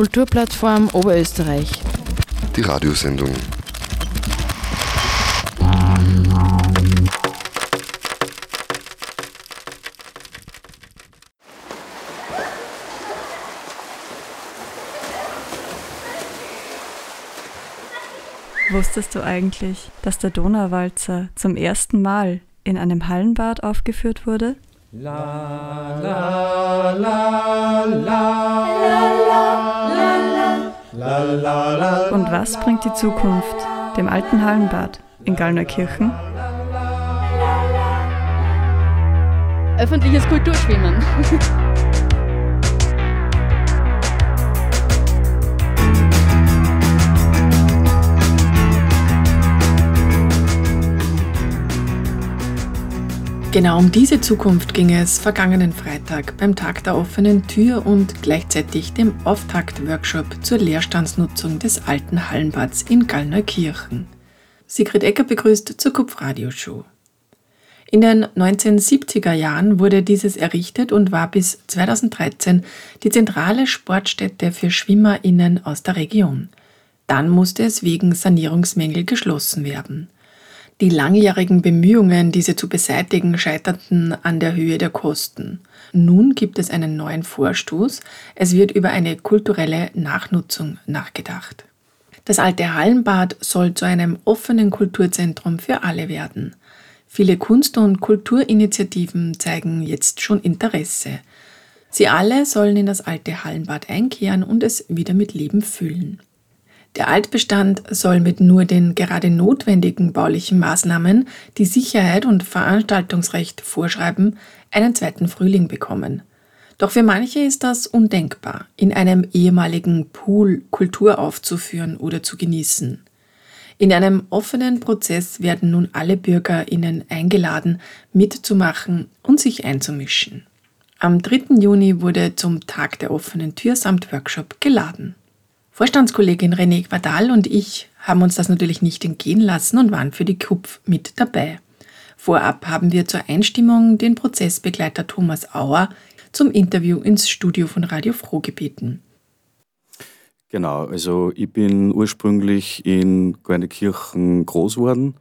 Kulturplattform Oberösterreich. Die Radiosendung. Wusstest du eigentlich, dass der Donauwalzer zum ersten Mal in einem Hallenbad aufgeführt wurde? La, la, la, Und was bringt die Zukunft dem alten Hallenbad in Gallnerkirchen? Öffentliches Kulturschwimmen. Genau um diese Zukunft ging es vergangenen Freitag beim Tag der offenen Tür und gleichzeitig dem Auftakt-Workshop zur Leerstandsnutzung des alten Hallenbads in Gallneukirchen. Sigrid Ecker begrüßt zur Kupf-Radio-Show. In den 1970er Jahren wurde dieses errichtet und war bis 2013 die zentrale Sportstätte für SchwimmerInnen aus der Region. Dann musste es wegen Sanierungsmängel geschlossen werden. Die langjährigen Bemühungen, diese zu beseitigen, scheiterten an der Höhe der Kosten. Nun gibt es einen neuen Vorstoß. Es wird über eine kulturelle Nachnutzung nachgedacht. Das alte Hallenbad soll zu einem offenen Kulturzentrum für alle werden. Viele Kunst- und Kulturinitiativen zeigen jetzt schon Interesse. Sie alle sollen in das alte Hallenbad einkehren und es wieder mit Leben füllen. Der Altbestand soll mit nur den gerade notwendigen baulichen Maßnahmen, die Sicherheit und Veranstaltungsrecht vorschreiben, einen zweiten Frühling bekommen. Doch für manche ist das undenkbar, in einem ehemaligen Pool Kultur aufzuführen oder zu genießen. In einem offenen Prozess werden nun alle Bürgerinnen eingeladen, mitzumachen und sich einzumischen. Am 3. Juni wurde zum Tag der offenen Tür samt Workshop geladen. Vorstandskollegin René Quadal und ich haben uns das natürlich nicht entgehen lassen und waren für die KUPF mit dabei. Vorab haben wir zur Einstimmung den Prozessbegleiter Thomas Auer zum Interview ins Studio von Radio Froh gebeten. Genau, also ich bin ursprünglich in Gornekirchen groß geworden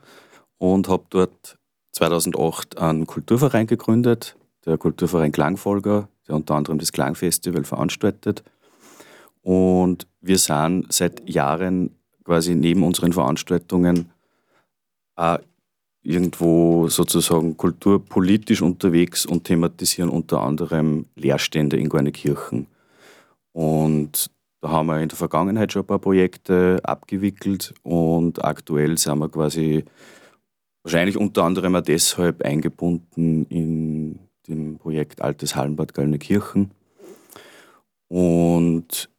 und habe dort 2008 einen Kulturverein gegründet, der Kulturverein Klangfolger, der unter anderem das Klangfestival veranstaltet. Und wir sind seit Jahren quasi neben unseren Veranstaltungen auch irgendwo sozusagen kulturpolitisch unterwegs und thematisieren unter anderem Leerstände in Gornekirchen. Und da haben wir in der Vergangenheit schon ein paar Projekte abgewickelt und aktuell sind wir quasi wahrscheinlich unter anderem auch deshalb eingebunden in dem Projekt Altes Hallenbad Gallnenkirchen. Und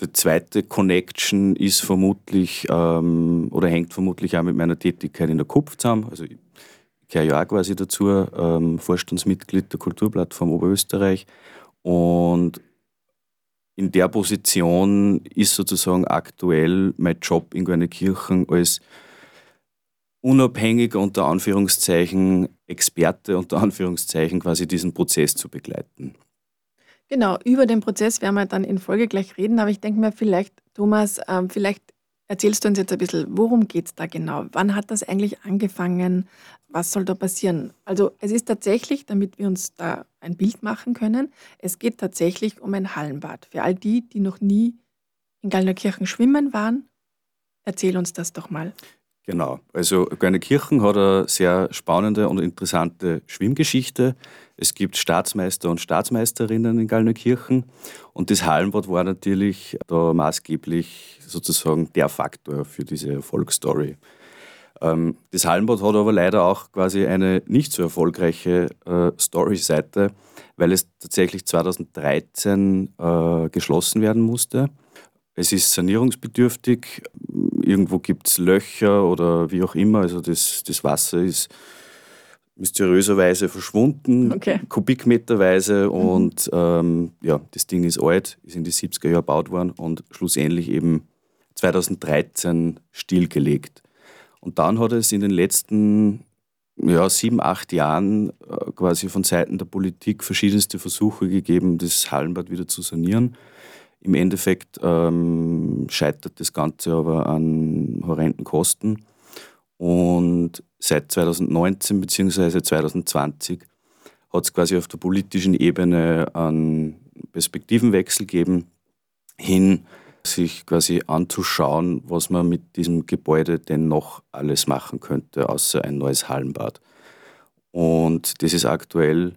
die zweite Connection ist vermutlich ähm, oder hängt vermutlich auch mit meiner Tätigkeit in der KUPF zusammen. Also ich gehöre ja auch quasi dazu, ähm, Vorstandsmitglied der Kulturplattform Oberösterreich. Und in der Position ist sozusagen aktuell mein Job in Gornekirchen als unabhängiger unter Anführungszeichen Experte unter Anführungszeichen quasi diesen Prozess zu begleiten. Genau, über den Prozess werden wir dann in Folge gleich reden, aber ich denke mir vielleicht, Thomas, ähm, vielleicht erzählst du uns jetzt ein bisschen, worum geht es da genau? Wann hat das eigentlich angefangen? Was soll da passieren? Also es ist tatsächlich, damit wir uns da ein Bild machen können, es geht tatsächlich um ein Hallenbad. Für all die, die noch nie in Gallnerkirchen schwimmen waren, erzähl uns das doch mal. Genau, also Gallnerkirchen hat eine sehr spannende und interessante Schwimmgeschichte. Es gibt Staatsmeister und Staatsmeisterinnen in Gallnerkirchen und das Hallenbad war natürlich da maßgeblich sozusagen der Faktor für diese Erfolgsstory. Ähm, das Hallenbad hat aber leider auch quasi eine nicht so erfolgreiche äh, Story-Seite, weil es tatsächlich 2013 äh, geschlossen werden musste. Es ist sanierungsbedürftig, irgendwo gibt es Löcher oder wie auch immer, also das, das Wasser ist mysteriöserweise verschwunden, okay. kubikmeterweise. Mhm. Und ähm, ja, das Ding ist alt, ist in die 70er Jahre gebaut worden und schlussendlich eben 2013 stillgelegt. Und dann hat es in den letzten ja, sieben, acht Jahren äh, quasi von Seiten der Politik verschiedenste Versuche gegeben, das Hallenbad wieder zu sanieren. Im Endeffekt ähm, scheitert das Ganze aber an horrenden Kosten. Und seit 2019 bzw. 2020 hat es quasi auf der politischen Ebene einen Perspektivenwechsel gegeben, hin sich quasi anzuschauen, was man mit diesem Gebäude denn noch alles machen könnte, außer ein neues Hallenbad. Und das ist aktuell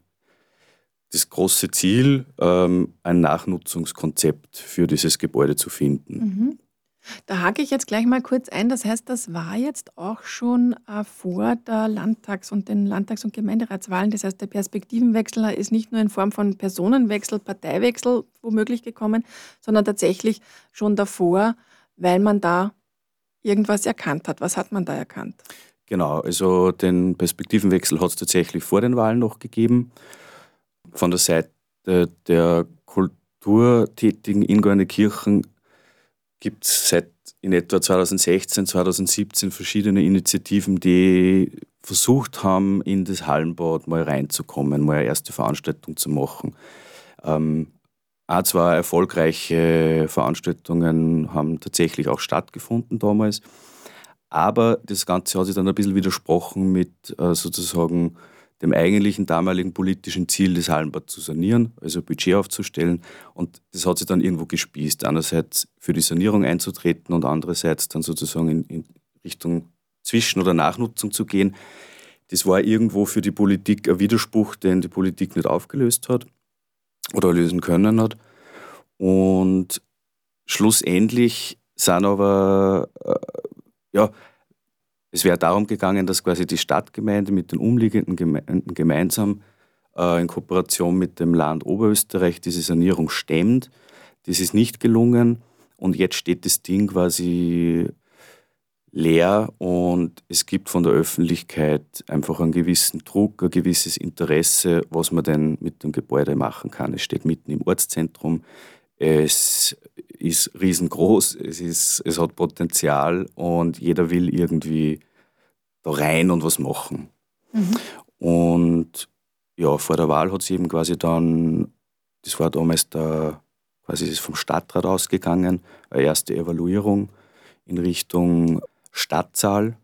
das große Ziel, ähm, ein Nachnutzungskonzept für dieses Gebäude zu finden. Mhm. Da hake ich jetzt gleich mal kurz ein. Das heißt, das war jetzt auch schon äh, vor der Landtags- und den Landtags- und Gemeinderatswahlen. Das heißt, der Perspektivenwechsel ist nicht nur in Form von Personenwechsel, Parteiwechsel womöglich gekommen, sondern tatsächlich schon davor, weil man da irgendwas erkannt hat. Was hat man da erkannt? Genau, also den Perspektivenwechsel hat es tatsächlich vor den Wahlen noch gegeben. Von der Seite der Kulturtätigen in Kirchen gibt es seit in etwa 2016, 2017 verschiedene Initiativen, die versucht haben, in das Hallenbad mal reinzukommen, mal eine erste Veranstaltung zu machen. Ähm, auch zwei erfolgreiche Veranstaltungen haben tatsächlich auch stattgefunden damals. Aber das Ganze hat sich dann ein bisschen widersprochen mit äh, sozusagen dem eigentlichen damaligen politischen Ziel, das Hallenbad zu sanieren, also Budget aufzustellen. Und das hat sich dann irgendwo gespießt. Einerseits für die Sanierung einzutreten und andererseits dann sozusagen in, in Richtung Zwischen- oder Nachnutzung zu gehen. Das war irgendwo für die Politik ein Widerspruch, den die Politik nicht aufgelöst hat oder lösen können hat. Und schlussendlich sind aber, äh, ja, es wäre darum gegangen, dass quasi die Stadtgemeinde mit den umliegenden Gemeinden gemeinsam äh, in Kooperation mit dem Land Oberösterreich diese Sanierung stemmt. Das ist nicht gelungen und jetzt steht das Ding quasi leer und es gibt von der Öffentlichkeit einfach einen gewissen Druck, ein gewisses Interesse, was man denn mit dem Gebäude machen kann. Es steht mitten im Ortszentrum, es ist riesengroß, es, ist, es hat Potenzial und jeder will irgendwie da rein und was machen. Mhm. Und ja, vor der Wahl hat es eben quasi dann, das war damals der, quasi ist vom Stadtrat ausgegangen, eine erste Evaluierung in Richtung Stadtsaal,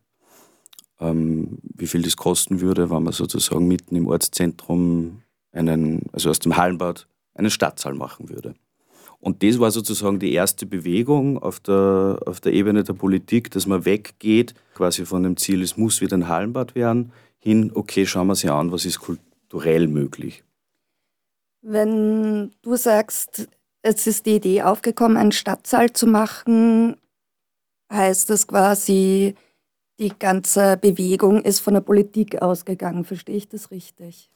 ähm, wie viel das kosten würde, wenn man sozusagen mitten im Ortszentrum einen, also aus dem Hallenbad einen Stadtsaal machen würde. Und das war sozusagen die erste Bewegung auf der, auf der Ebene der Politik, dass man weggeht, quasi von dem Ziel, es muss wieder ein Hallenbad werden, hin, okay, schauen wir sich an, was ist kulturell möglich. Wenn du sagst, es ist die Idee aufgekommen, einen Stadtsaal zu machen, heißt das quasi, die ganze Bewegung ist von der Politik ausgegangen. Verstehe ich das richtig?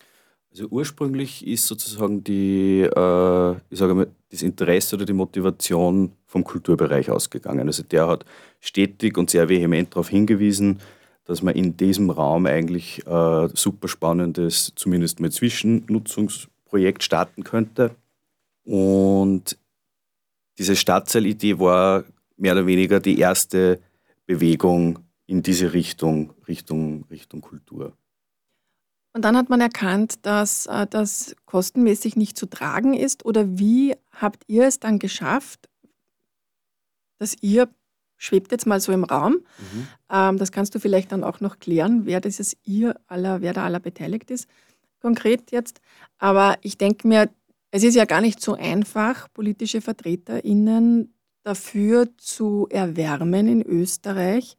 Also ursprünglich ist sozusagen die, äh, ich sage mal, das Interesse oder die Motivation vom Kulturbereich ausgegangen. Also der hat stetig und sehr vehement darauf hingewiesen, dass man in diesem Raum eigentlich äh, super spannendes, zumindest mal Zwischennutzungsprojekt starten könnte. Und diese Stadtteilidee war mehr oder weniger die erste Bewegung in diese Richtung, Richtung, Richtung Kultur. Und dann hat man erkannt, dass äh, das kostenmäßig nicht zu tragen ist. Oder wie habt ihr es dann geschafft, dass ihr, schwebt jetzt mal so im Raum, mhm. ähm, das kannst du vielleicht dann auch noch klären, wer dieses ihr aller, wer da aller beteiligt ist, konkret jetzt. Aber ich denke mir, es ist ja gar nicht so einfach, politische VertreterInnen dafür zu erwärmen in Österreich,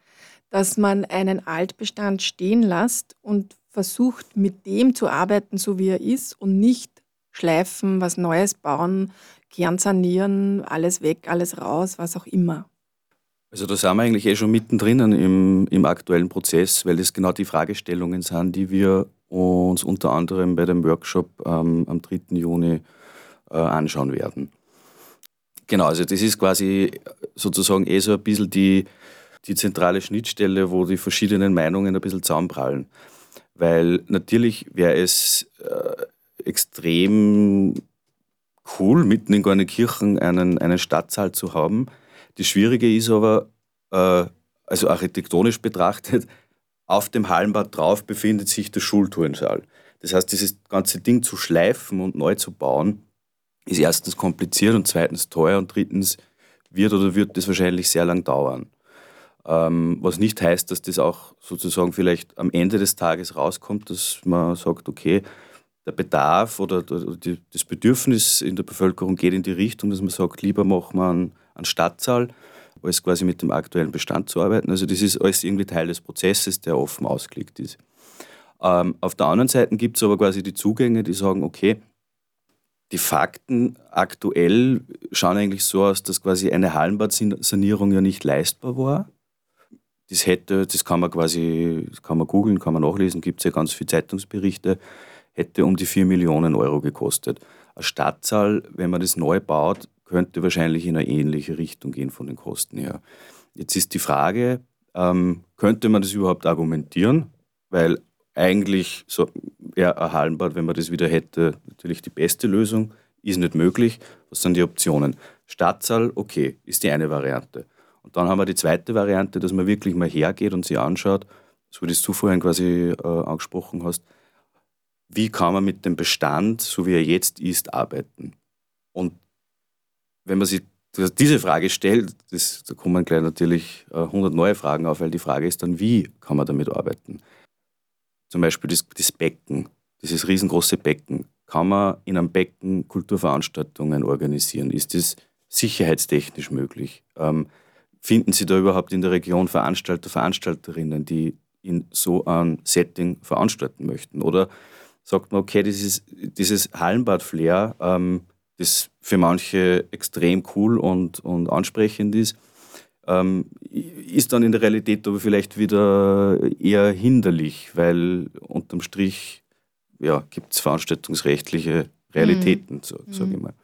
dass man einen Altbestand stehen lässt und versucht, mit dem zu arbeiten, so wie er ist und nicht schleifen, was Neues bauen, Kern sanieren, alles weg, alles raus, was auch immer. Also da sind wir eigentlich eh schon mittendrin im, im aktuellen Prozess, weil das genau die Fragestellungen sind, die wir uns unter anderem bei dem Workshop ähm, am 3. Juni äh, anschauen werden. Genau, also das ist quasi sozusagen eh so ein bisschen die, die zentrale Schnittstelle, wo die verschiedenen Meinungen ein bisschen zusammenprallen. Weil natürlich wäre es äh, extrem cool, mitten in Gornenkirchen einen, einen Stadtsaal zu haben. Das Schwierige ist aber, äh, also architektonisch betrachtet, auf dem Hallenbad drauf befindet sich der Schulturnsaal. Das heißt, dieses ganze Ding zu schleifen und neu zu bauen, ist erstens kompliziert und zweitens teuer und drittens wird oder wird das wahrscheinlich sehr lang dauern. Ähm, was nicht heißt, dass das auch sozusagen vielleicht am Ende des Tages rauskommt, dass man sagt, okay, der Bedarf oder das Bedürfnis in der Bevölkerung geht in die Richtung, dass man sagt, lieber machen wir einen, einen Stadtsaal, als quasi mit dem aktuellen Bestand zu arbeiten. Also das ist alles irgendwie Teil des Prozesses, der offen ausgelegt ist. Ähm, auf der anderen Seite gibt es aber quasi die Zugänge, die sagen, okay, die Fakten aktuell schauen eigentlich so aus, dass quasi eine Hallenbadsanierung ja nicht leistbar war. Das hätte, das kann man quasi, kann man googeln, kann man nachlesen, gibt es ja ganz viele Zeitungsberichte, hätte um die 4 Millionen Euro gekostet. Ein Stadtsaal, wenn man das neu baut, könnte wahrscheinlich in eine ähnliche Richtung gehen von den Kosten her. Jetzt ist die Frage, ähm, könnte man das überhaupt argumentieren? Weil eigentlich so ja, ein Hallenbad, wenn man das wieder hätte, natürlich die beste Lösung, ist nicht möglich. Was sind die Optionen? Stadtsaal, okay, ist die eine Variante. Und dann haben wir die zweite Variante, dass man wirklich mal hergeht und sich anschaut, so wie das du vorhin quasi äh, angesprochen hast, wie kann man mit dem Bestand, so wie er jetzt ist, arbeiten? Und wenn man sich diese Frage stellt, das, da kommen gleich natürlich äh, 100 neue Fragen auf, weil die Frage ist dann, wie kann man damit arbeiten? Zum Beispiel das, das Becken, dieses riesengroße Becken. Kann man in einem Becken Kulturveranstaltungen organisieren? Ist das sicherheitstechnisch möglich? Ähm, finden Sie da überhaupt in der Region Veranstalter, Veranstalterinnen, die in so einem Setting veranstalten möchten? Oder sagt man, okay, dieses, dieses Hallenbad-Flair, ähm, das für manche extrem cool und, und ansprechend ist, ähm, ist dann in der Realität aber vielleicht wieder eher hinderlich, weil unterm Strich ja, gibt es veranstaltungsrechtliche Realitäten, mhm. so, sage ich mhm. mal.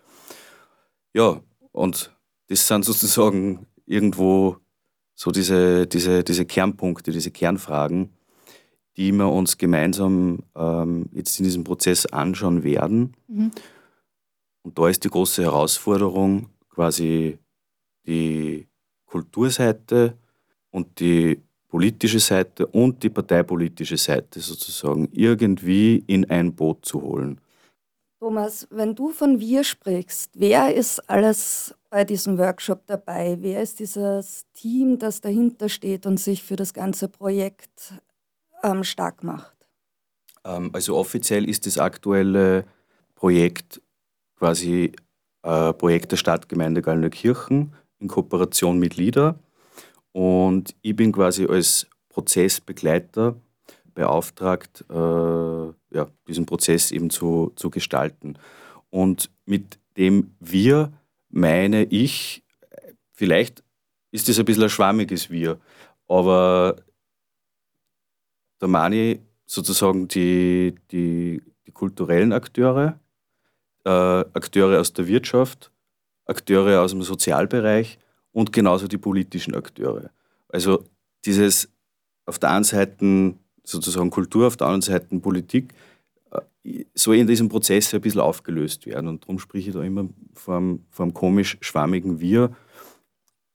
Ja, und das sind sozusagen irgendwo so diese, diese, diese Kernpunkte, diese Kernfragen, die wir uns gemeinsam ähm, jetzt in diesem Prozess anschauen werden. Mhm. Und da ist die große Herausforderung, quasi die Kulturseite und die politische Seite und die parteipolitische Seite sozusagen irgendwie in ein Boot zu holen. Thomas, wenn du von wir sprichst, wer ist alles bei diesem Workshop dabei? Wer ist dieses Team, das dahinter steht und sich für das ganze Projekt ähm, stark macht? Ähm, also offiziell ist das aktuelle Projekt quasi äh, Projekt der Stadtgemeinde Gallnerkirchen in Kooperation mit LIDA. Und ich bin quasi als Prozessbegleiter beauftragt, äh, ja, diesen Prozess eben zu, zu gestalten. Und mit dem wir meine ich, vielleicht ist das ein bisschen ein schwammiges Wir, aber da meine ich sozusagen die, die, die kulturellen Akteure, äh, Akteure aus der Wirtschaft, Akteure aus dem Sozialbereich und genauso die politischen Akteure. Also dieses auf der einen Seite sozusagen Kultur, auf der anderen Seite Politik, äh, soll in diesem Prozess ein bisschen aufgelöst werden. Und darum spreche ich da immer vom, vom komisch-schwammigen Wir.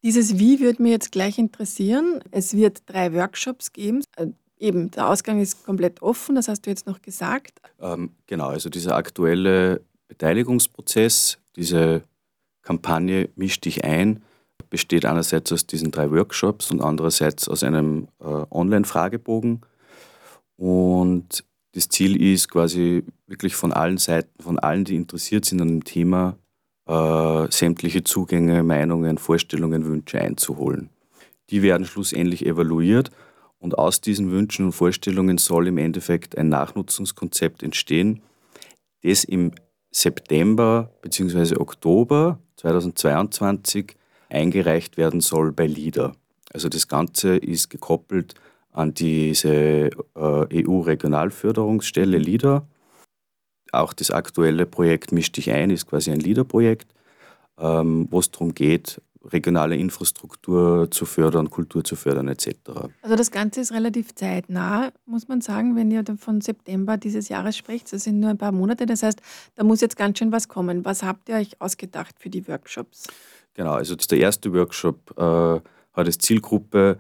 Dieses Wie würde mir jetzt gleich interessieren. Es wird drei Workshops geben. Äh, eben, der Ausgang ist komplett offen, das hast du jetzt noch gesagt. Ähm, genau, also dieser aktuelle Beteiligungsprozess, diese Kampagne Misch dich ein, besteht einerseits aus diesen drei Workshops und andererseits aus einem äh, Online-Fragebogen. Und das Ziel ist quasi wirklich von allen Seiten, von allen, die interessiert sind an dem Thema, äh, sämtliche Zugänge, Meinungen, Vorstellungen, Wünsche einzuholen. Die werden schlussendlich evaluiert und aus diesen Wünschen und Vorstellungen soll im Endeffekt ein Nachnutzungskonzept entstehen, das im September bzw. Oktober 2022 eingereicht werden soll bei LIDA. Also das Ganze ist gekoppelt an diese äh, EU-Regionalförderungsstelle LIDA. Auch das aktuelle Projekt Misch dich ein ist quasi ein LIDA-Projekt, ähm, wo es darum geht, regionale Infrastruktur zu fördern, Kultur zu fördern etc. Also das Ganze ist relativ zeitnah, muss man sagen, wenn ihr von September dieses Jahres spricht. Das sind nur ein paar Monate, das heißt, da muss jetzt ganz schön was kommen. Was habt ihr euch ausgedacht für die Workshops? Genau, also der erste Workshop äh, hat als Zielgruppe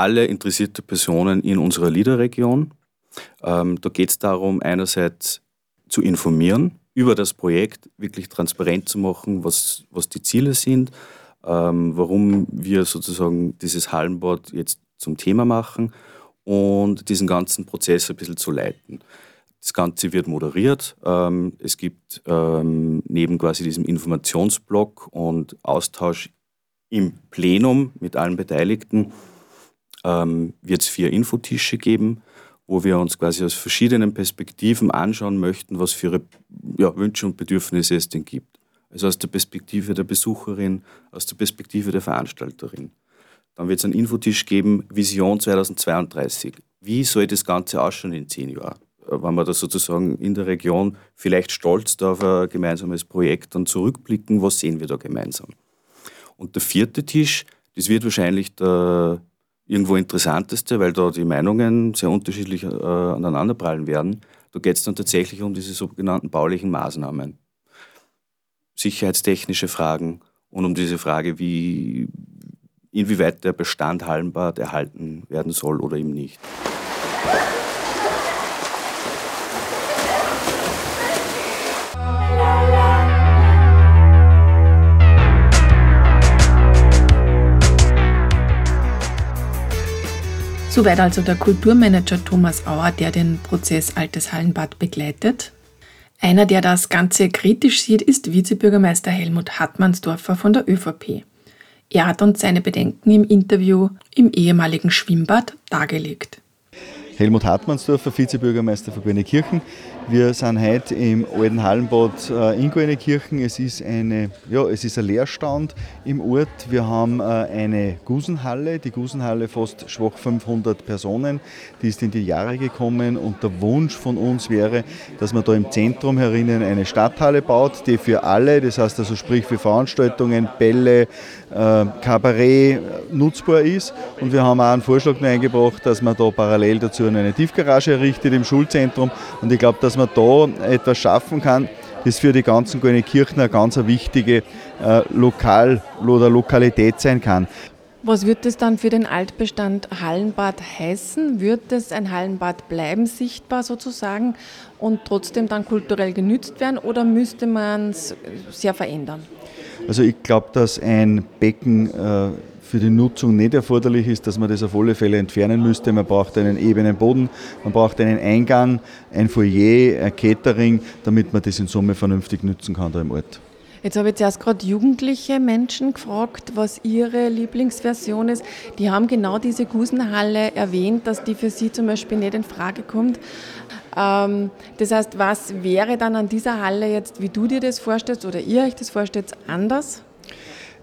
alle interessierte Personen in unserer Leaderregion. Ähm, da geht es darum, einerseits zu informieren, über das Projekt wirklich transparent zu machen, was, was die Ziele sind, ähm, warum wir sozusagen dieses Hallenbad jetzt zum Thema machen und diesen ganzen Prozess ein bisschen zu leiten. Das Ganze wird moderiert. Ähm, es gibt ähm, neben quasi diesem Informationsblock und Austausch im Plenum mit allen Beteiligten ähm, wird es vier Infotische geben, wo wir uns quasi aus verschiedenen Perspektiven anschauen möchten, was für ja, Wünsche und Bedürfnisse es denn gibt. Also aus der Perspektive der Besucherin, aus der Perspektive der Veranstalterin. Dann wird es einen Infotisch geben, Vision 2032. Wie soll das Ganze ausschauen in zehn Jahren? Wenn wir da sozusagen in der Region vielleicht stolz auf ein gemeinsames Projekt dann zurückblicken, was sehen wir da gemeinsam? Und der vierte Tisch, das wird wahrscheinlich der irgendwo interessanteste, weil da die Meinungen sehr unterschiedlich äh, aneinanderprallen werden. Da geht es dann tatsächlich um diese sogenannten baulichen Maßnahmen sicherheitstechnische Fragen und um diese Frage, wie, inwieweit der Bestand Hallenbad erhalten werden soll oder eben nicht. Soweit also der Kulturmanager Thomas Auer, der den Prozess Altes Hallenbad begleitet. Einer, der das Ganze kritisch sieht, ist Vizebürgermeister Helmut Hartmannsdorfer von der ÖVP. Er hat uns seine Bedenken im Interview im ehemaligen Schwimmbad dargelegt. Helmut Hartmannsdorfer, Vizebürgermeister von Kirchen. Wir sind heute im alten Hallenbad äh, in Goenekirchen. Es ja, es ist ein Leerstand im Ort. Wir haben äh, eine Gusenhalle, die Gusenhalle fast schwach 500 Personen. Die ist in die Jahre gekommen und der Wunsch von uns wäre, dass man da im Zentrum herinnen eine Stadthalle baut, die für alle, das heißt also sprich für Veranstaltungen, Bälle, äh, Kabarett nutzbar ist. Und wir haben auch einen Vorschlag eingebracht, dass man da parallel dazu eine Tiefgarage errichtet im Schulzentrum. Und ich glaube, dass man da etwas schaffen kann, das für die ganzen Kirchen eine ganz wichtige äh, Lokal- oder Lokalität sein kann. Was wird das dann für den Altbestand Hallenbad heißen? Wird es ein Hallenbad bleiben, sichtbar sozusagen und trotzdem dann kulturell genützt werden oder müsste man es sehr verändern? Also ich glaube, dass ein Becken äh, für die Nutzung nicht erforderlich ist, dass man das auf alle Fälle entfernen müsste. Man braucht einen ebenen Boden, man braucht einen Eingang, ein Foyer, ein Catering, damit man das in Summe vernünftig nutzen kann da im Ort. Jetzt habe ich zuerst gerade jugendliche Menschen gefragt, was ihre Lieblingsversion ist. Die haben genau diese Gusenhalle erwähnt, dass die für sie zum Beispiel nicht in Frage kommt. Ähm, das heißt, was wäre dann an dieser Halle jetzt, wie du dir das vorstellst oder ihr euch das vorstellt, anders?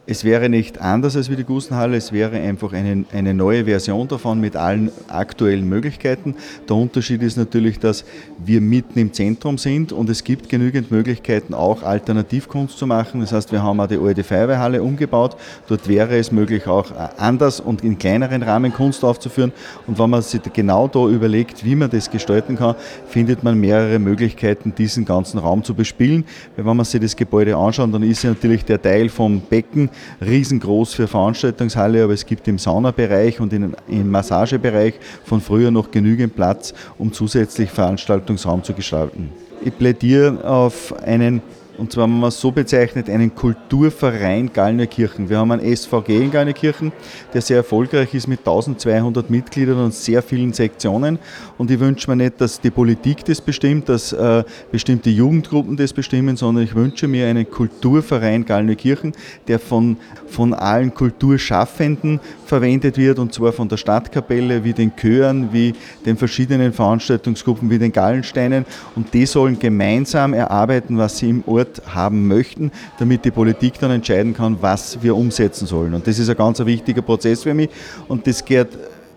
Es wäre nicht anders als wie die Gusenhalle, es wäre einfach eine, eine neue Version davon mit allen aktuellen Möglichkeiten. Der Unterschied ist natürlich, dass wir mitten im Zentrum sind und es gibt genügend Möglichkeiten, auch Alternativkunst zu machen. Das heißt, wir haben auch die alte Feuerwehrhalle umgebaut. Dort wäre es möglich, auch anders und in kleineren Rahmen Kunst aufzuführen. Und wenn man sich genau da überlegt, wie man das gestalten kann, findet man mehrere Möglichkeiten, diesen ganzen Raum zu bespielen. Weil wenn man sich das Gebäude anschaut, dann ist ja natürlich der Teil vom Becken riesengroß für Veranstaltungshalle, aber es gibt im Saunabereich und im Massagebereich von früher noch genügend Platz, um zusätzlich Veranstaltungsraum zu gestalten. Ich plädiere auf einen und zwar, man es so bezeichnet, einen Kulturverein Gallnerkirchen. Wir haben einen SVG in Gallnerkirchen, der sehr erfolgreich ist mit 1200 Mitgliedern und sehr vielen Sektionen. Und ich wünsche mir nicht, dass die Politik das bestimmt, dass äh, bestimmte Jugendgruppen das bestimmen, sondern ich wünsche mir einen Kulturverein Gallnerkirchen, der von, von allen Kulturschaffenden verwendet wird, und zwar von der Stadtkapelle, wie den Chören, wie den verschiedenen Veranstaltungsgruppen, wie den Gallensteinen. Und die sollen gemeinsam erarbeiten, was sie im Ort Antwort haben möchten, damit die Politik dann entscheiden kann, was wir umsetzen sollen. Und das ist ein ganz wichtiger Prozess für mich. Und das geht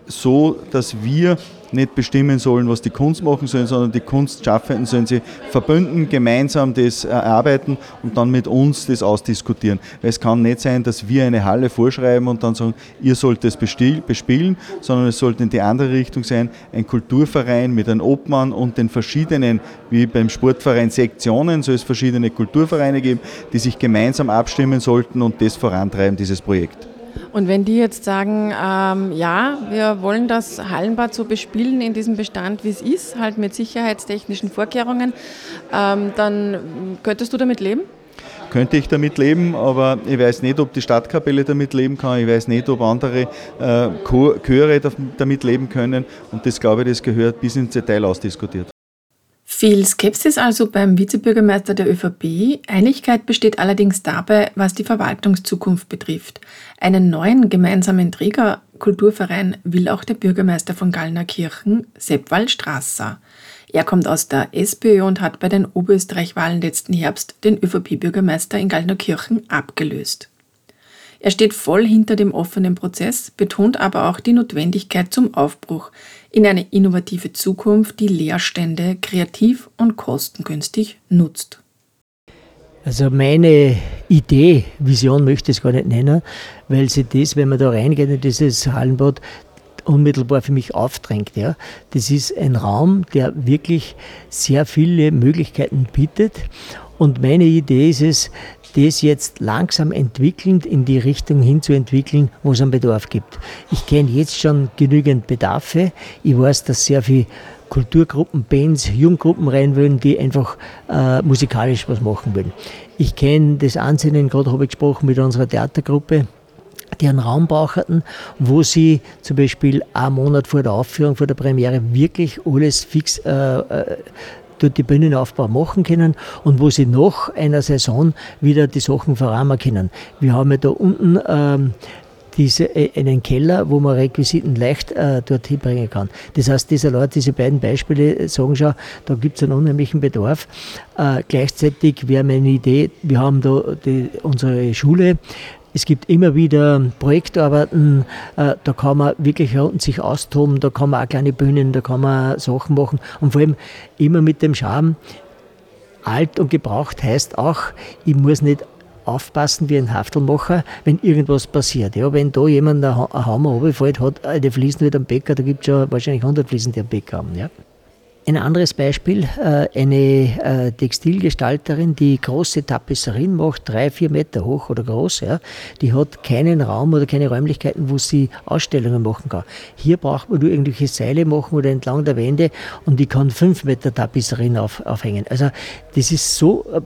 so, dass wir nicht bestimmen sollen, was die Kunst machen sollen, sondern die Kunstschaffenden sollen sie verbünden, gemeinsam das erarbeiten und dann mit uns das ausdiskutieren. Weil es kann nicht sein, dass wir eine Halle vorschreiben und dann sagen, ihr sollt das bespielen, sondern es sollte in die andere Richtung sein, ein Kulturverein mit einem Obmann und den verschiedenen, wie beim Sportverein Sektionen, soll es verschiedene Kulturvereine geben, die sich gemeinsam abstimmen sollten und das vorantreiben, dieses Projekt. Und wenn die jetzt sagen, ähm, ja, wir wollen das Hallenbad so bespielen in diesem Bestand, wie es ist, halt mit sicherheitstechnischen Vorkehrungen, ähm, dann könntest du damit leben? könnte ich damit leben, aber ich weiß nicht, ob die Stadtkapelle damit leben kann, ich weiß nicht, ob andere äh, Chöre damit leben können und das glaube ich, das gehört bis ins Detail ausdiskutiert. Viel Skepsis also beim Vizebürgermeister der ÖVP. Einigkeit besteht allerdings dabei, was die Verwaltungszukunft betrifft. Einen neuen gemeinsamen Träger Kulturverein will auch der Bürgermeister von Gallnerkirchen, Sepp Waldstrasser. Er kommt aus der SPÖ und hat bei den Oberösterreich-Wahlen letzten Herbst den ÖVP-Bürgermeister in Gallnerkirchen abgelöst. Er steht voll hinter dem offenen Prozess, betont aber auch die Notwendigkeit zum Aufbruch in eine innovative Zukunft, die Leerstände kreativ und kostengünstig nutzt. Also meine Idee, Vision möchte ich es gar nicht nennen, weil sie das, wenn man da reingeht in dieses Hallenbad, unmittelbar für mich aufdrängt. Ja. Das ist ein Raum, der wirklich sehr viele Möglichkeiten bietet. Und meine Idee ist es, das jetzt langsam entwickelnd in die Richtung hinzuentwickeln, wo es einen Bedarf gibt. Ich kenne jetzt schon genügend Bedarfe. Ich weiß, dass sehr viele Kulturgruppen, Bands, Jugendgruppen rein wollen, die einfach äh, musikalisch was machen wollen. Ich kenne das Ansinnen, gerade habe ich gesprochen mit unserer Theatergruppe, die einen Raum brauchten, wo sie zum Beispiel einen Monat vor der Aufführung, vor der Premiere wirklich alles fix äh, äh dort die Bühnenaufbau machen können und wo sie nach einer Saison wieder die Sachen verrahmen können. Wir haben ja da unten ähm, diese, äh, einen Keller, wo man Requisiten leicht äh, dorthin bringen kann. Das heißt, diese Leute, diese beiden Beispiele sagen schon, da gibt es einen unheimlichen Bedarf. Äh, gleichzeitig wäre meine Idee, wir haben da die, unsere Schule, es gibt immer wieder Projektarbeiten, äh, da kann man wirklich sich austoben, da kann man auch kleine Bühnen, da kann man Sachen machen und vor allem immer mit dem Charme. Alt und gebraucht heißt auch, ich muss nicht aufpassen wie ein Haftelmacher, wenn irgendwas passiert. Ja, wenn da jemand einen Hammer runterfällt, hat eine Fliesen wieder am Bäcker, da gibt es ja wahrscheinlich 100 Fliesen, die am Bäcker haben. Ja. Ein anderes Beispiel, äh, eine äh, Textilgestalterin, die große Tapisserien macht, drei, vier Meter hoch oder groß, ja, die hat keinen Raum oder keine Räumlichkeiten, wo sie Ausstellungen machen kann. Hier braucht man nur irgendwelche Seile machen oder entlang der Wände und die kann fünf Meter Tapisserien auf, aufhängen. Also das ist so äh,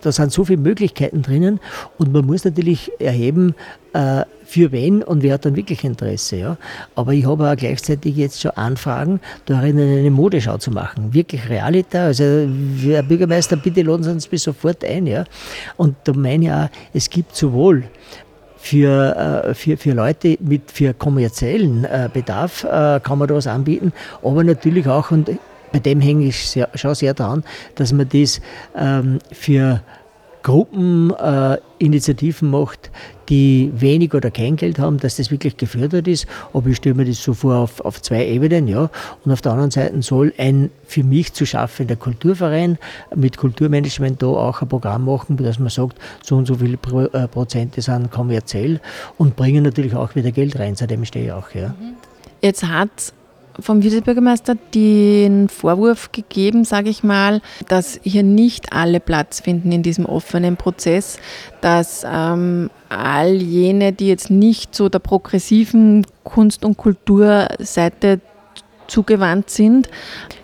da sind so viele Möglichkeiten drinnen und man muss natürlich erheben, äh, für wen und wer hat dann wirklich Interesse. Ja? Aber ich habe auch gleichzeitig jetzt schon Anfragen, darin eine Modeschau zu machen. Wirklich Realita. Also, Herr Bürgermeister, bitte laden Sie uns bis sofort ein. Ja? Und da meine ich auch, es gibt sowohl für, äh, für, für Leute mit für kommerziellen äh, Bedarf kann man da was anbieten, aber natürlich auch, und bei dem hänge ich sehr, schon sehr dran, dass man das ähm, für Gruppen äh, macht, die wenig oder kein Geld haben, dass das wirklich gefördert ist. Aber ich stelle mir das so vor auf, auf zwei Ebenen, ja. Und auf der anderen Seite soll ein für mich zu schaffender Kulturverein mit Kulturmanagement da auch ein Programm machen, dass man sagt, so und so viele Pro, äh, Prozente sind kommerziell und bringen natürlich auch wieder Geld rein, seitdem stehe ich auch, ja. Jetzt hat vom Vizebürgermeister den Vorwurf gegeben, sage ich mal, dass hier nicht alle Platz finden in diesem offenen Prozess, dass ähm, all jene, die jetzt nicht so der progressiven Kunst- und Kulturseite zugewandt sind,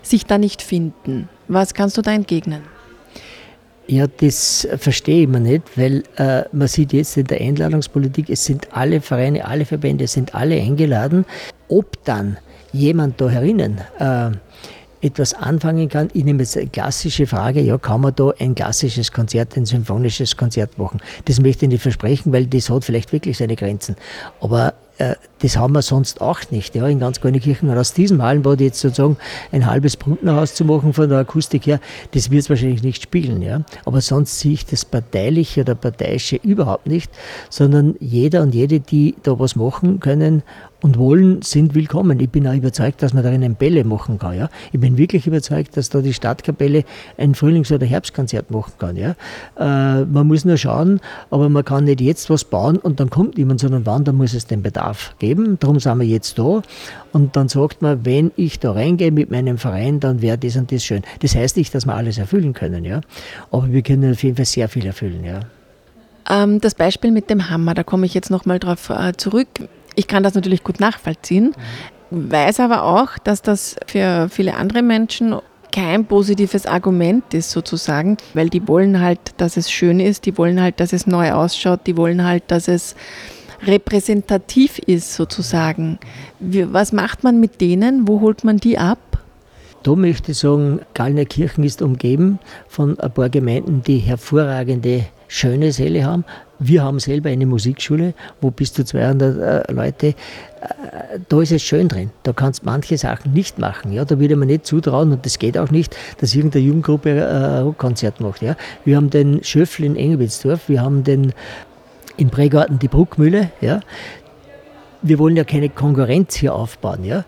sich da nicht finden. Was kannst du da entgegnen? Ja, das verstehe ich mir nicht, weil äh, man sieht jetzt in der Einladungspolitik, es sind alle Vereine, alle Verbände, es sind alle eingeladen. Ob dann jemand da herinnen äh, etwas anfangen kann. Ich nehme jetzt eine klassische Frage, ja, kann man da ein klassisches Konzert, ein symphonisches Konzert machen? Das möchte ich nicht versprechen, weil das hat vielleicht wirklich seine Grenzen. Aber das haben wir sonst auch nicht, ja, in ganz Kirchen. Und aus diesem Hallenbad jetzt sozusagen ein halbes Brunnerhaus zu machen von der Akustik her, das wird es wahrscheinlich nicht spiegeln, ja. Aber sonst sehe ich das Parteiliche oder Parteiische überhaupt nicht, sondern jeder und jede, die da was machen können und wollen, sind willkommen. Ich bin auch überzeugt, dass man darin ein Bälle machen kann. Ja? Ich bin wirklich überzeugt, dass da die Stadtkapelle ein Frühlings- oder Herbstkonzert machen kann. Ja? Äh, man muss nur schauen, aber man kann nicht jetzt was bauen und dann kommt niemand, sondern wann, dann muss es den Bedarf geben. Darum sind wir jetzt da. Und dann sagt man, wenn ich da reingehe mit meinem Verein, dann wäre das und das schön. Das heißt nicht, dass wir alles erfüllen können, ja. Aber wir können auf jeden Fall sehr viel erfüllen, ja. Ähm, das Beispiel mit dem Hammer, da komme ich jetzt nochmal drauf äh, zurück. Ich kann das natürlich gut nachvollziehen, weiß aber auch, dass das für viele andere Menschen kein positives Argument ist sozusagen, weil die wollen halt, dass es schön ist, die wollen halt, dass es neu ausschaut, die wollen halt, dass es repräsentativ ist sozusagen. Was macht man mit denen? Wo holt man die ab? Da möchte ich sagen, Gallnerkirchen ist umgeben von ein paar Gemeinden, die hervorragende, schöne Säle haben. Wir haben selber eine Musikschule, wo bis zu 200 äh, Leute, äh, da ist es schön drin. Da kannst manche Sachen nicht machen. Ja? Da würde man nicht zutrauen und das geht auch nicht, dass irgendeine Jugendgruppe äh, ein Rockkonzert macht. Ja? Wir haben den Schöffel in Engelwitzdorf, wir haben den in Pregarten die Bruckmühle. Ja? Wir wollen ja keine Konkurrenz hier aufbauen. Ja?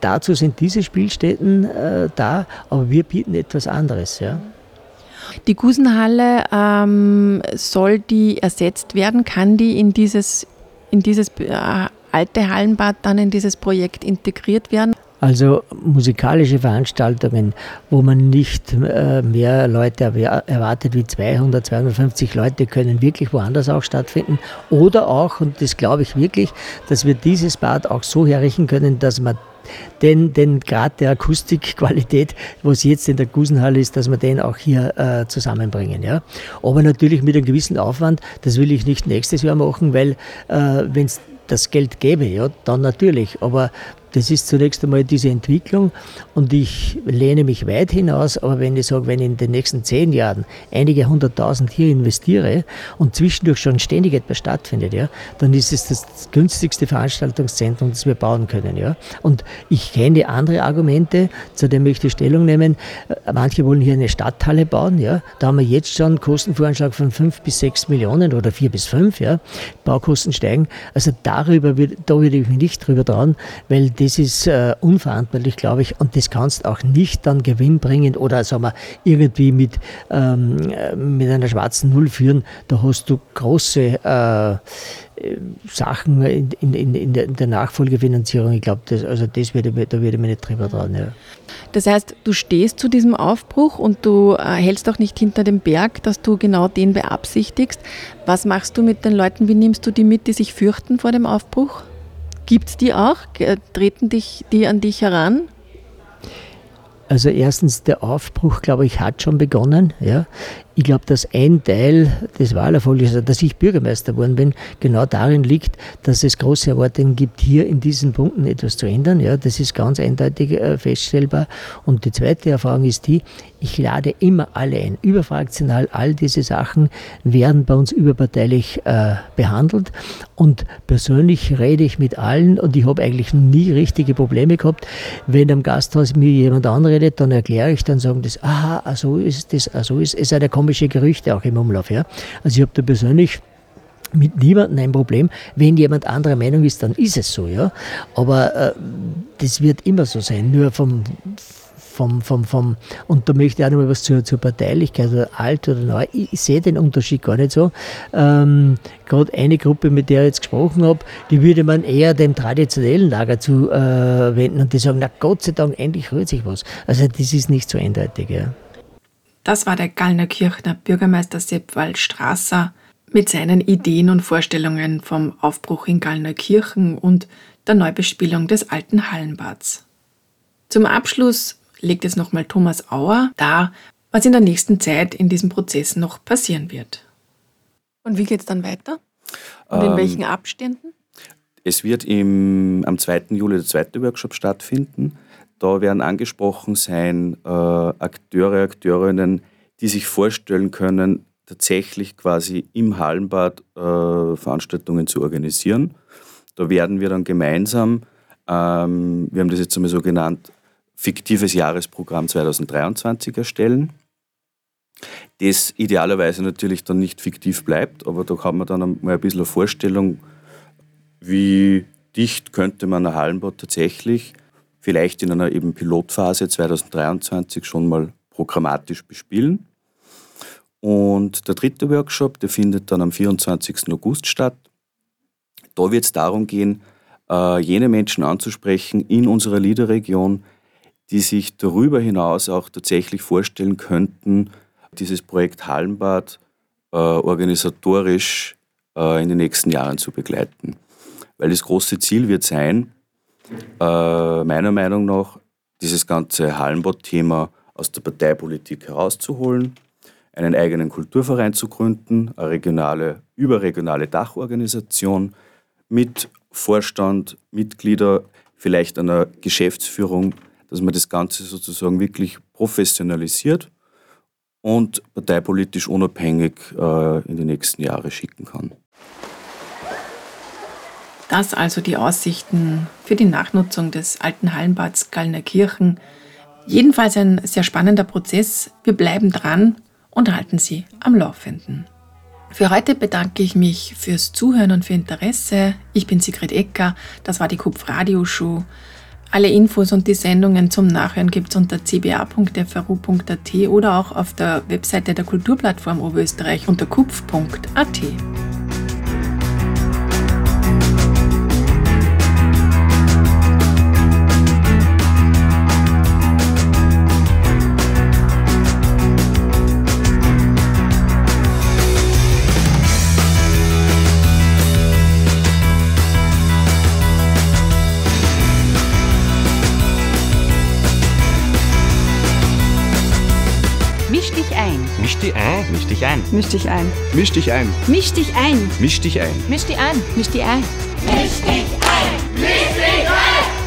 Dazu sind diese Spielstätten äh, da, aber wir bieten etwas anderes. Ja. Die Gusenhalle, ähm, soll die ersetzt werden? Kann die in dieses, in dieses äh, alte Hallenbad dann in dieses Projekt integriert werden? Also musikalische Veranstaltungen, wo man nicht äh, mehr Leute erwartet wie 200, 250 Leute, können wirklich woanders auch stattfinden. Oder auch, und das glaube ich wirklich, dass wir dieses Bad auch so herrichten können, dass man den, den Grad der Akustikqualität, was jetzt in der Gusenhalle ist, dass wir den auch hier äh, zusammenbringen. Ja? Aber natürlich mit einem gewissen Aufwand, das will ich nicht nächstes Jahr machen, weil äh, wenn es das Geld gäbe, ja, dann natürlich. Aber das ist zunächst einmal diese Entwicklung und ich lehne mich weit hinaus, aber wenn ich sage, wenn ich in den nächsten zehn Jahren einige hunderttausend hier investiere und zwischendurch schon ständig etwas stattfindet, ja, dann ist es das günstigste Veranstaltungszentrum, das wir bauen können. Ja. Und ich kenne andere Argumente, zu denen möchte ich Stellung nehmen. Manche wollen hier eine Stadthalle bauen, ja. da haben wir jetzt schon einen Kostenvoranschlag von fünf bis sechs Millionen oder vier bis fünf, ja. Baukosten steigen. Also darüber, da würde ich mich nicht drüber trauen, weil das ist äh, unverantwortlich, glaube ich, und das kannst auch nicht dann gewinnbringend oder sagen wir, irgendwie mit, ähm, mit einer schwarzen Null führen. Da hast du große äh, Sachen in, in, in, der, in, der, Nachfolgefinanzierung. Ich glaube, das, also das würde, da würde mir nicht drüber dran. Ja. Das heißt, du stehst zu diesem Aufbruch und du äh, hältst auch nicht hinter dem Berg, dass du genau den beabsichtigst. Was machst du mit den Leuten? Wie nimmst du die mit, die sich fürchten vor dem Aufbruch? Gibt es die auch? Treten dich, die an dich heran? Also erstens, der Aufbruch, glaube ich, hat schon begonnen. Ja. Ich glaube, dass ein Teil des Wahlerfolges, also dass ich Bürgermeister geworden bin, genau darin liegt, dass es große Erwartungen gibt, hier in diesen Punkten etwas zu ändern. Ja, das ist ganz eindeutig äh, feststellbar. Und die zweite Erfahrung ist die, ich lade immer alle ein, überfraktional. All diese Sachen werden bei uns überparteilich äh, behandelt. Und persönlich rede ich mit allen und ich habe eigentlich nie richtige Probleme gehabt. Wenn am Gasthaus mir jemand anredet, dann erkläre ich, dann sagen das, aha, so ist das, so ist es. Es komische Gerüchte auch im Umlauf. Ja? Also ich habe da persönlich mit niemandem ein Problem. Wenn jemand anderer Meinung ist, dann ist es so, ja. Aber äh, das wird immer so sein. Nur vom, vom, vom, vom, und da möchte ich auch noch mal was zur, zur Parteilichkeit, oder alt oder neu. Ich, ich sehe den Unterschied gar nicht so. Ähm, Gerade eine Gruppe, mit der ich jetzt gesprochen habe, die würde man eher dem traditionellen Lager zuwenden äh, und die sagen, na Gott sei Dank, endlich rührt sich was. Also das ist nicht so eindeutig, ja. Das war der Gallnerkirchner Bürgermeister Sepp Waldstrasser mit seinen Ideen und Vorstellungen vom Aufbruch in Gallnerkirchen und der Neubespielung des alten Hallenbads. Zum Abschluss legt es nochmal Thomas Auer dar, was in der nächsten Zeit in diesem Prozess noch passieren wird. Und wie geht es dann weiter? Und in ähm, welchen Abständen? Es wird im, am 2. Juli der zweite Workshop stattfinden. Da werden angesprochen sein äh, Akteure, Akteurinnen, die sich vorstellen können, tatsächlich quasi im Hallenbad äh, Veranstaltungen zu organisieren. Da werden wir dann gemeinsam, ähm, wir haben das jetzt einmal so genannt, fiktives Jahresprogramm 2023 erstellen. Das idealerweise natürlich dann nicht fiktiv bleibt, aber da hat man dann mal ein bisschen eine Vorstellung, wie dicht könnte man ein Hallenbad tatsächlich vielleicht in einer eben Pilotphase 2023 schon mal programmatisch bespielen. Und der dritte Workshop, der findet dann am 24. August statt. Da wird es darum gehen, äh, jene Menschen anzusprechen in unserer Liederregion, die sich darüber hinaus auch tatsächlich vorstellen könnten, dieses Projekt Hallenbad äh, organisatorisch äh, in den nächsten Jahren zu begleiten. Weil das große Ziel wird sein, äh, meiner Meinung nach, dieses ganze Hallenbad-Thema aus der Parteipolitik herauszuholen, einen eigenen Kulturverein zu gründen, eine regionale, überregionale Dachorganisation mit Vorstand, Mitglieder, vielleicht einer Geschäftsführung, dass man das Ganze sozusagen wirklich professionalisiert und parteipolitisch unabhängig äh, in die nächsten Jahre schicken kann. Das also die Aussichten für die Nachnutzung des alten Hallenbads Gallner Kirchen. Jedenfalls ein sehr spannender Prozess. Wir bleiben dran und halten Sie am Laufenden. Für heute bedanke ich mich fürs Zuhören und für Interesse. Ich bin Sigrid Ecker, das war die Kupf Radioshow. Alle Infos und die Sendungen zum Nachhören gibt es unter cba.fru.at oder auch auf der Webseite der Kulturplattform Oberösterreich unter kupf.at. Misch dich ein. Misch dich ein. Misch dich ein. Misch dich ein. Misch dich ein. Misch dich ein. Misch dich ein. Misch dich ein. Misch dich ein.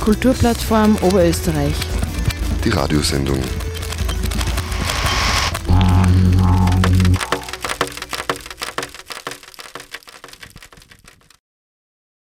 Kulturplattform Oberösterreich. Die Radiosendung